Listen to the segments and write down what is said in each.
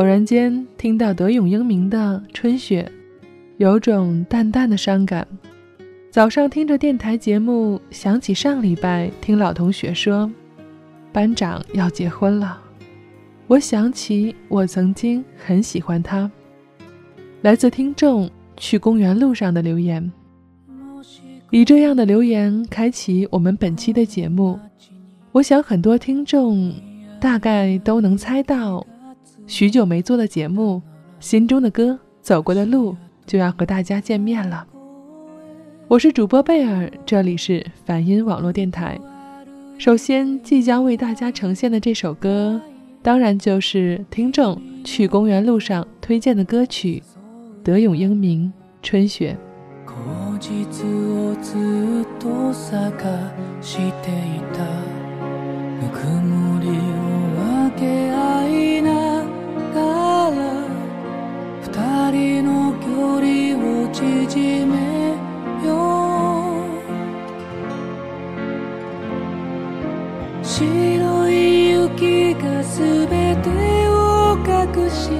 偶然间听到德永英明的《春雪》，有种淡淡的伤感。早上听着电台节目，想起上礼拜听老同学说，班长要结婚了。我想起我曾经很喜欢他。来自听众去公园路上的留言，以这样的留言开启我们本期的节目。我想很多听众大概都能猜到。许久没做的节目，心中的歌，走过的路，就要和大家见面了。我是主播贝尔，这里是梵音网络电台。首先，即将为大家呈现的这首歌，当然就是听众去公园路上推荐的歌曲《德永英明春雪》。人の距離を縮めよう。白い雪が全てを隠し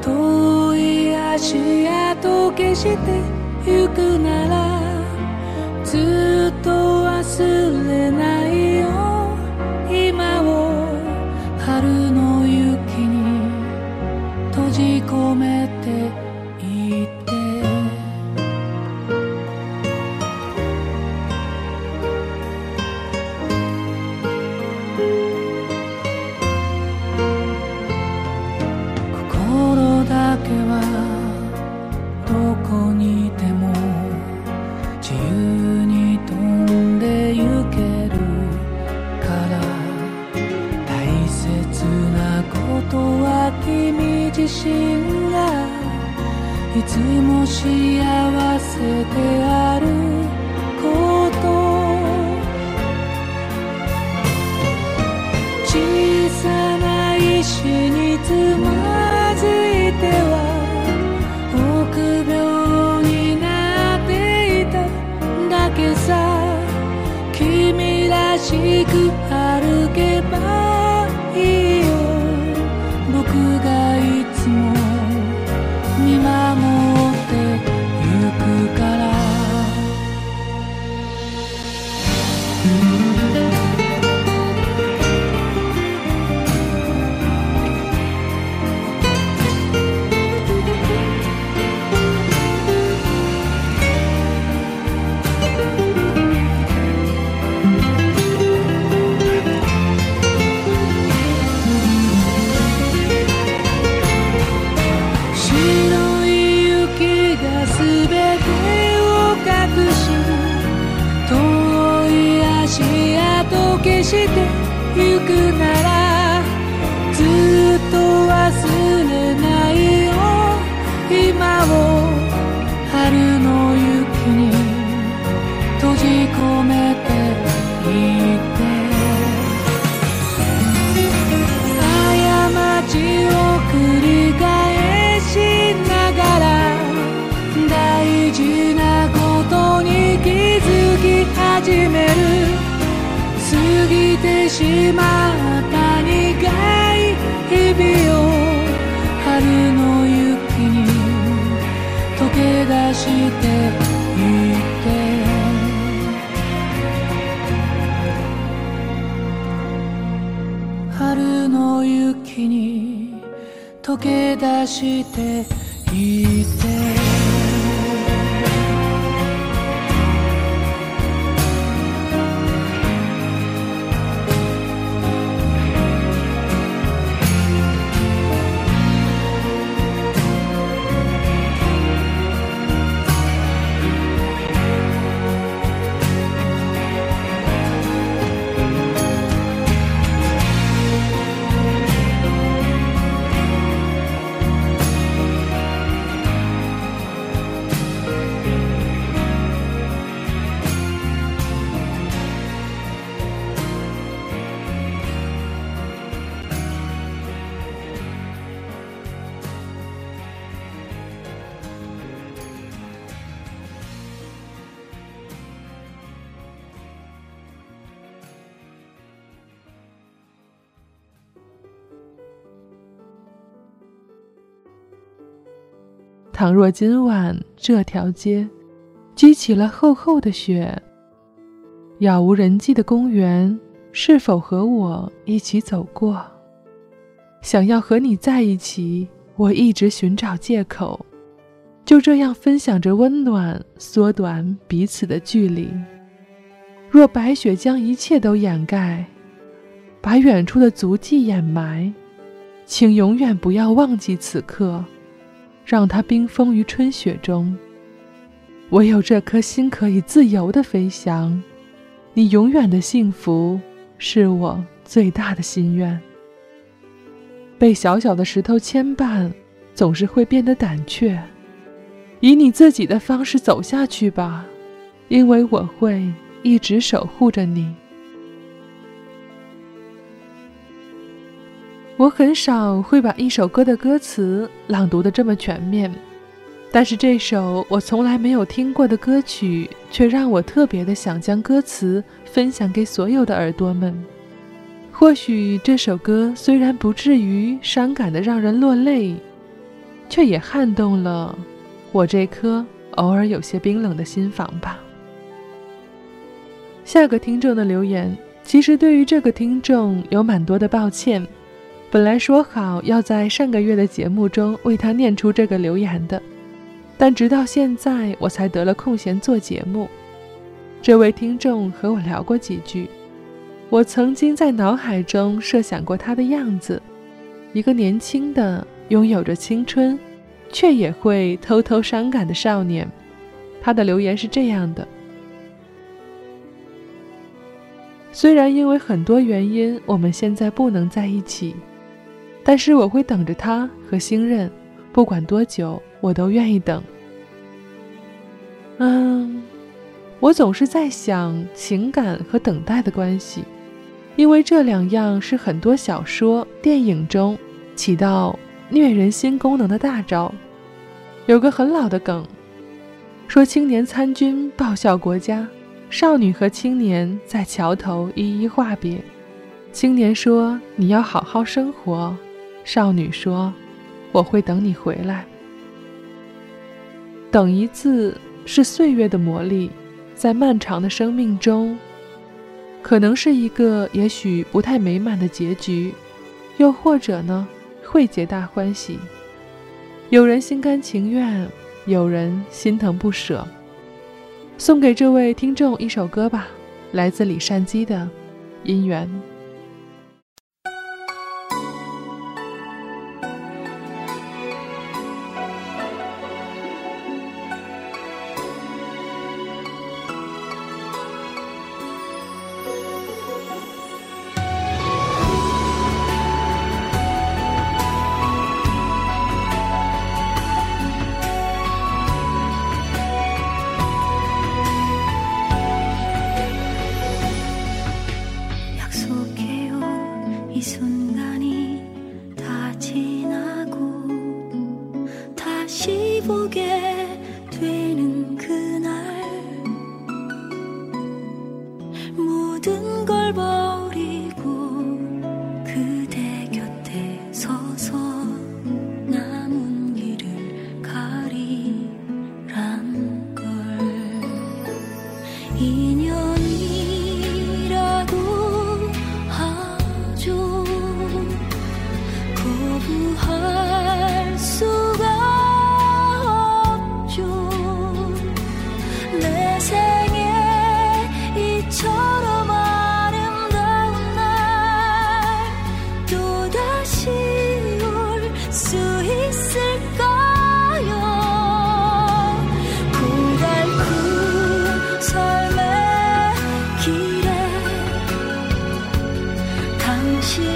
遠い足跡消してゆくなら身がいつも幸せであること。小さな石につまずいては臆病になっていただけさ。君らしく過ぎてしまった苦い日々を春の雪に溶け出していって春の雪に溶け出していて倘若今晚这条街积起了厚厚的雪，杳无人迹的公园，是否和我一起走过？想要和你在一起，我一直寻找借口，就这样分享着温暖，缩短彼此的距离。若白雪将一切都掩盖，把远处的足迹掩埋，请永远不要忘记此刻，让它冰封于春雪中。唯有这颗心可以自由的飞翔，你永远的幸福是我最大的心愿。被小小的石头牵绊，总是会变得胆怯。以你自己的方式走下去吧，因为我会一直守护着你。我很少会把一首歌的歌词朗读的这么全面，但是这首我从来没有听过的歌曲，却让我特别的想将歌词分享给所有的耳朵们。或许这首歌虽然不至于伤感的让人落泪，却也撼动了我这颗偶尔有些冰冷的心房吧。下个听众的留言，其实对于这个听众有蛮多的抱歉。本来说好要在上个月的节目中为他念出这个留言的，但直到现在我才得了空闲做节目。这位听众和我聊过几句。我曾经在脑海中设想过他的样子，一个年轻的、拥有着青春，却也会偷偷伤感的少年。他的留言是这样的：虽然因为很多原因我们现在不能在一起，但是我会等着他和星任，不管多久，我都愿意等。嗯，我总是在想情感和等待的关系。因为这两样是很多小说、电影中起到虐人心功能的大招。有个很老的梗，说青年参军报效国家，少女和青年在桥头一一话别。青年说：“你要好好生活。”少女说：“我会等你回来。”等一字是岁月的磨砺，在漫长的生命中。可能是一个也许不太美满的结局，又或者呢，会皆大欢喜。有人心甘情愿，有人心疼不舍。送给这位听众一首歌吧，来自李善基的《姻缘》。心。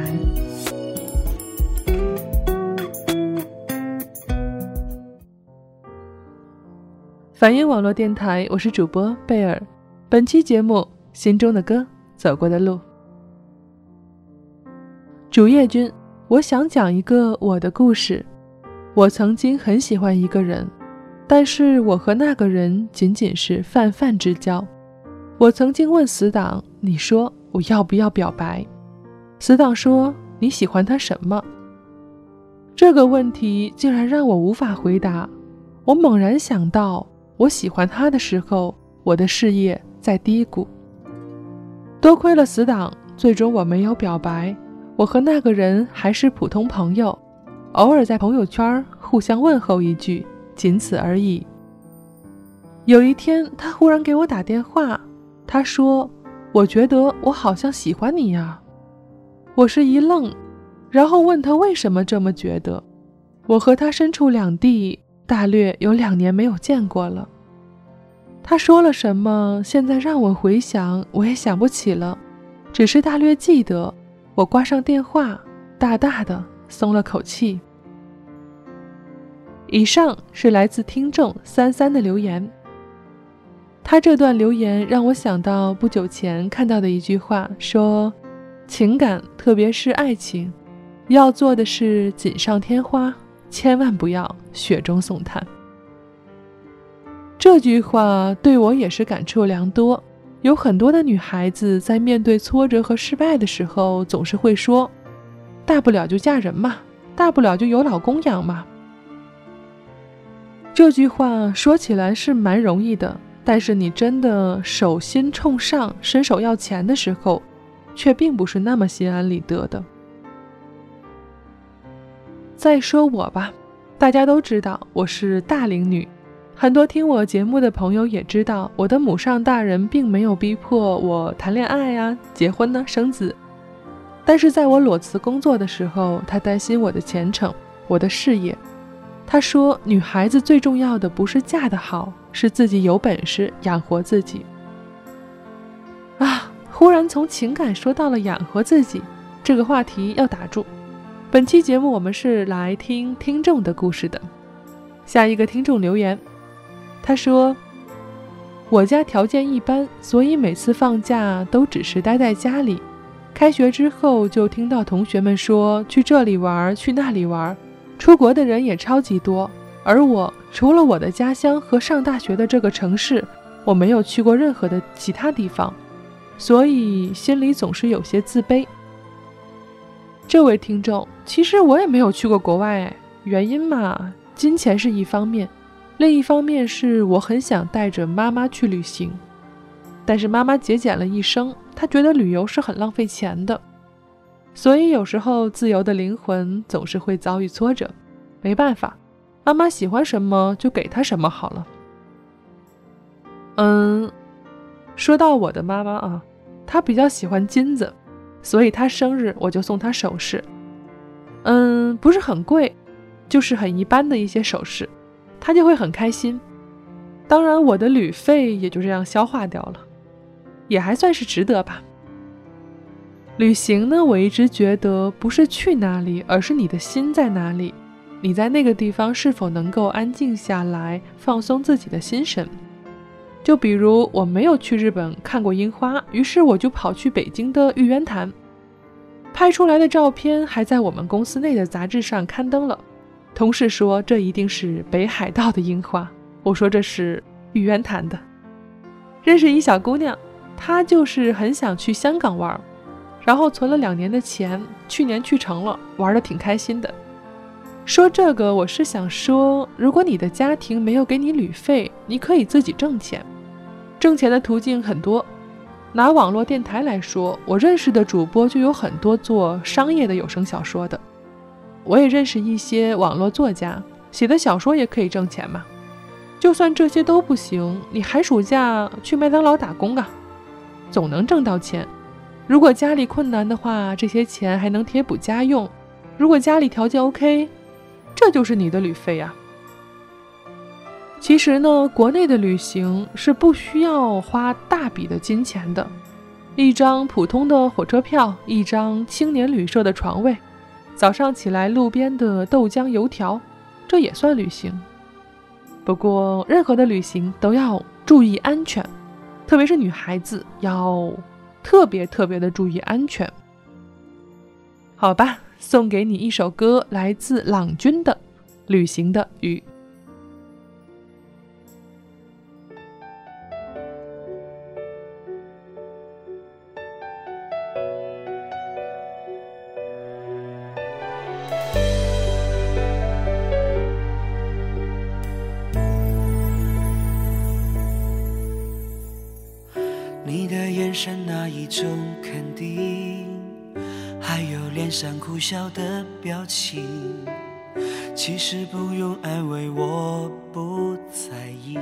梵音网络电台，我是主播贝尔。本期节目。心中的歌，走过的路。主页君，我想讲一个我的故事。我曾经很喜欢一个人，但是我和那个人仅仅是泛泛之交。我曾经问死党：“你说我要不要表白？”死党说：“你喜欢他什么？”这个问题竟然让我无法回答。我猛然想到，我喜欢他的时候，我的事业在低谷。多亏了死党，最终我没有表白。我和那个人还是普通朋友，偶尔在朋友圈互相问候一句，仅此而已。有一天，他忽然给我打电话，他说：“我觉得我好像喜欢你呀。”我是一愣，然后问他为什么这么觉得。我和他身处两地，大略有两年没有见过了。他说了什么？现在让我回想，我也想不起了，只是大略记得。我挂上电话，大大的松了口气。以上是来自听众三三的留言。他这段留言让我想到不久前看到的一句话，说：“情感，特别是爱情，要做的是锦上添花，千万不要雪中送炭。”这句话对我也是感触良多。有很多的女孩子在面对挫折和失败的时候，总是会说：“大不了就嫁人嘛，大不了就有老公养嘛。”这句话说起来是蛮容易的，但是你真的手心冲上，伸手要钱的时候，却并不是那么心安理得的。再说我吧，大家都知道我是大龄女。很多听我节目的朋友也知道，我的母上大人并没有逼迫我谈恋爱呀、结婚呢、生子。但是在我裸辞工作的时候，他担心我的前程、我的事业。他说：“女孩子最重要的不是嫁得好，是自己有本事养活自己。”啊，忽然从情感说到了养活自己，这个话题要打住。本期节目我们是来听听众的故事的。下一个听众留言。他说：“我家条件一般，所以每次放假都只是待在家里。开学之后，就听到同学们说去这里玩，去那里玩，出国的人也超级多。而我，除了我的家乡和上大学的这个城市，我没有去过任何的其他地方，所以心里总是有些自卑。”这位听众，其实我也没有去过国外，原因嘛，金钱是一方面。另一方面是我很想带着妈妈去旅行，但是妈妈节俭了一生，她觉得旅游是很浪费钱的，所以有时候自由的灵魂总是会遭遇挫折。没办法，妈妈喜欢什么就给她什么好了。嗯，说到我的妈妈啊，她比较喜欢金子，所以她生日我就送她首饰。嗯，不是很贵，就是很一般的一些首饰。他就会很开心，当然我的旅费也就这样消化掉了，也还算是值得吧。旅行呢，我一直觉得不是去哪里，而是你的心在哪里，你在那个地方是否能够安静下来，放松自己的心神。就比如我没有去日本看过樱花，于是我就跑去北京的玉渊潭，拍出来的照片还在我们公司内的杂志上刊登了。同事说这一定是北海道的樱花，我说这是玉渊潭的。认识一小姑娘，她就是很想去香港玩，然后存了两年的钱，去年去成了，玩的挺开心的。说这个我是想说，如果你的家庭没有给你旅费，你可以自己挣钱。挣钱的途径很多，拿网络电台来说，我认识的主播就有很多做商业的有声小说的。我也认识一些网络作家，写的小说也可以挣钱嘛。就算这些都不行，你寒暑假去麦当劳打工啊，总能挣到钱。如果家里困难的话，这些钱还能贴补家用；如果家里条件 OK，这就是你的旅费呀。其实呢，国内的旅行是不需要花大笔的金钱的，一张普通的火车票，一张青年旅社的床位，早上起来路边的豆浆油条，这也算旅行。不过，任何的旅行都要注意安全，特别是女孩子要特别特别的注意安全。好吧，送给你一首歌，来自朗君的《旅行的雨》。笑的表情，其实不用安慰，我不在意。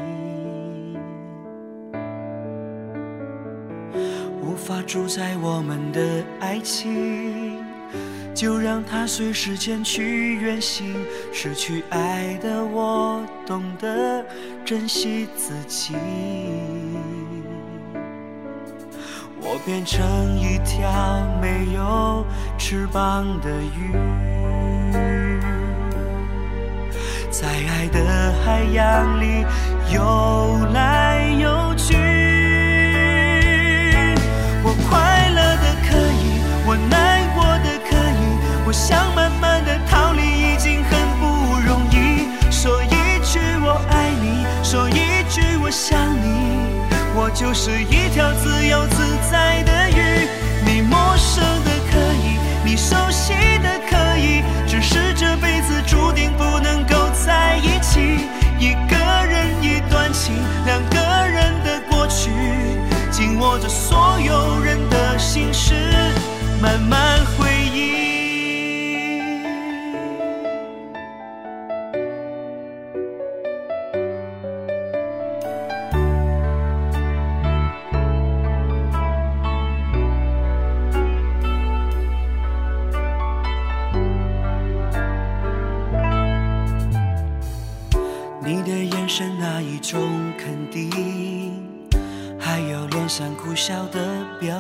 无法主宰我们的爱情，就让它随时间去远行。失去爱的我，懂得珍惜自己。变成一条没有翅膀的鱼，在爱的海洋里游来游去。我快乐的可以，我难过的可以，我想慢慢的逃离已经很不容易。说一句我爱你，说一句我想你。我就是一条自由自在的雨，你陌生的可以，你熟悉的可以，只是这辈子注定不能够在一起。一个人一段情，两个人的过去，紧握着所有人的心事，慢慢回忆。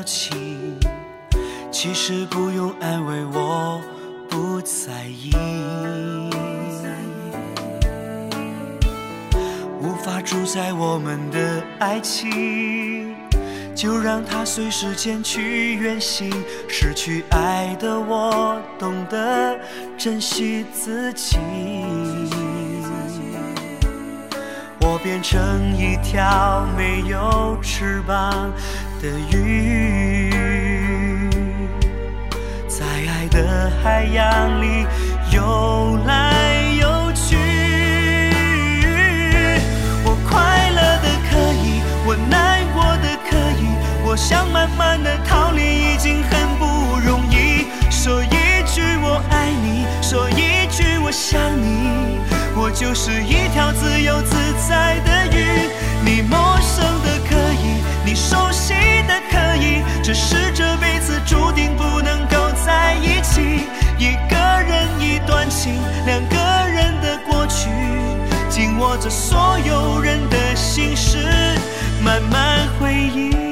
情其实不用安慰，我不在意。无法主宰我们的爱情，就让它随时间去远行。失去爱的我，懂得珍惜自己。我变成一条没有翅膀的鱼。在爱的海洋里游来游去，我快乐的可以，我难过的可以，我想慢慢的逃离已经很不容易。说一句我爱你，说一句我想你，我就是一条自由握着所有人的心事，慢慢回忆。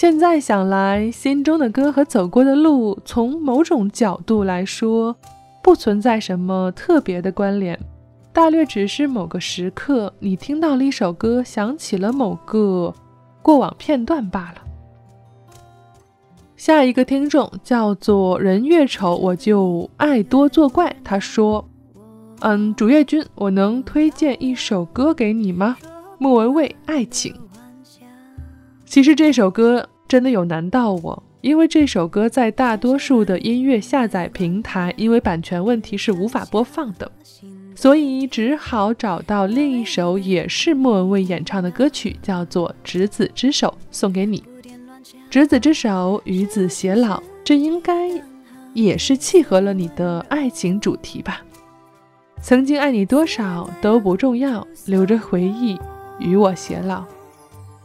现在想来，心中的歌和走过的路，从某种角度来说，不存在什么特别的关联，大略只是某个时刻，你听到了一首歌，想起了某个过往片段罢了。下一个听众叫做人越丑我就爱多作怪，他说：“嗯，主页君，我能推荐一首歌给你吗？莫文蔚《爱情》。其实这首歌真的有难到我，因为这首歌在大多数的音乐下载平台，因为版权问题是无法播放的，所以只好找到另一首也是莫文蔚演唱的歌曲，叫做《执子之手》，送给你。执子之手，与子偕老，这应该也是契合了你的爱情主题吧。曾经爱你多少都不重要，留着回忆与我偕老。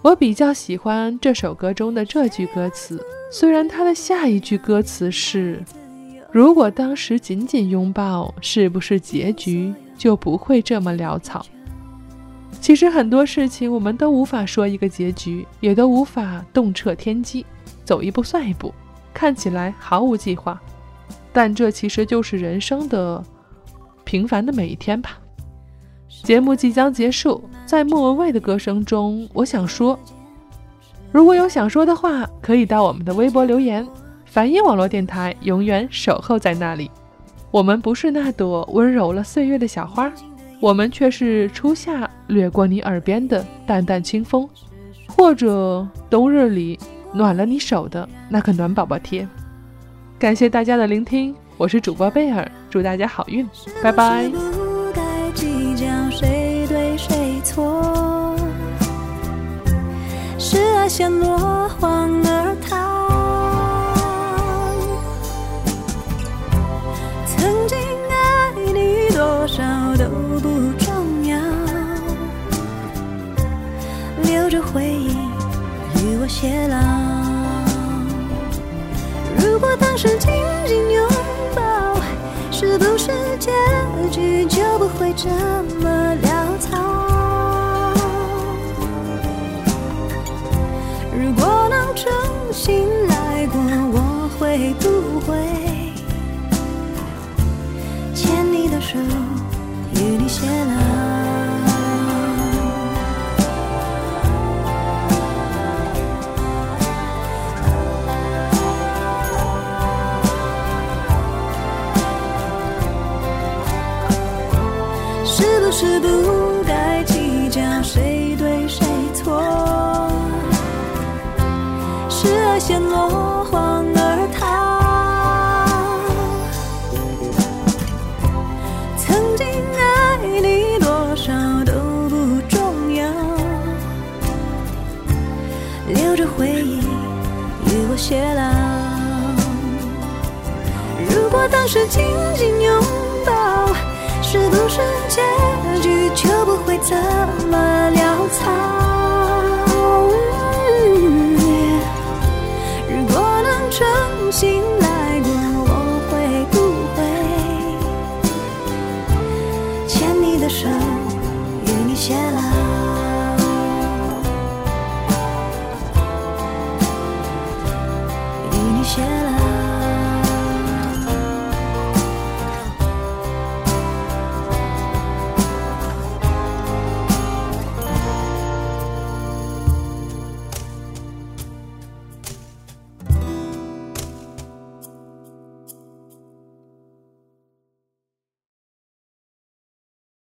我比较喜欢这首歌中的这句歌词，虽然它的下一句歌词是“如果当时紧紧拥抱，是不是结局就不会这么潦草？”其实很多事情我们都无法说一个结局，也都无法洞彻天机，走一步算一步，看起来毫无计划，但这其实就是人生的。平凡的每一天吧。节目即将结束，在莫文蔚的歌声中，我想说，如果有想说的话，可以到我们的微博留言。梵音网络电台永远守候在那里。我们不是那朵温柔了岁月的小花，我们却是初夏掠过你耳边的淡淡清风，或者冬日里暖了你手的那个暖宝宝贴。感谢大家的聆听。我是主播贝尔，祝大家好运，拜拜。先落荒而逃。曾经爱你多少都不重要，留着回忆与我偕老。如果当时紧紧拥抱是不是结局就不会这么潦如果能重新来过，我会不会牵你的手，与你偕老？别老。如果当时紧紧拥抱，是不是结局？就不会这么潦草。如果能重新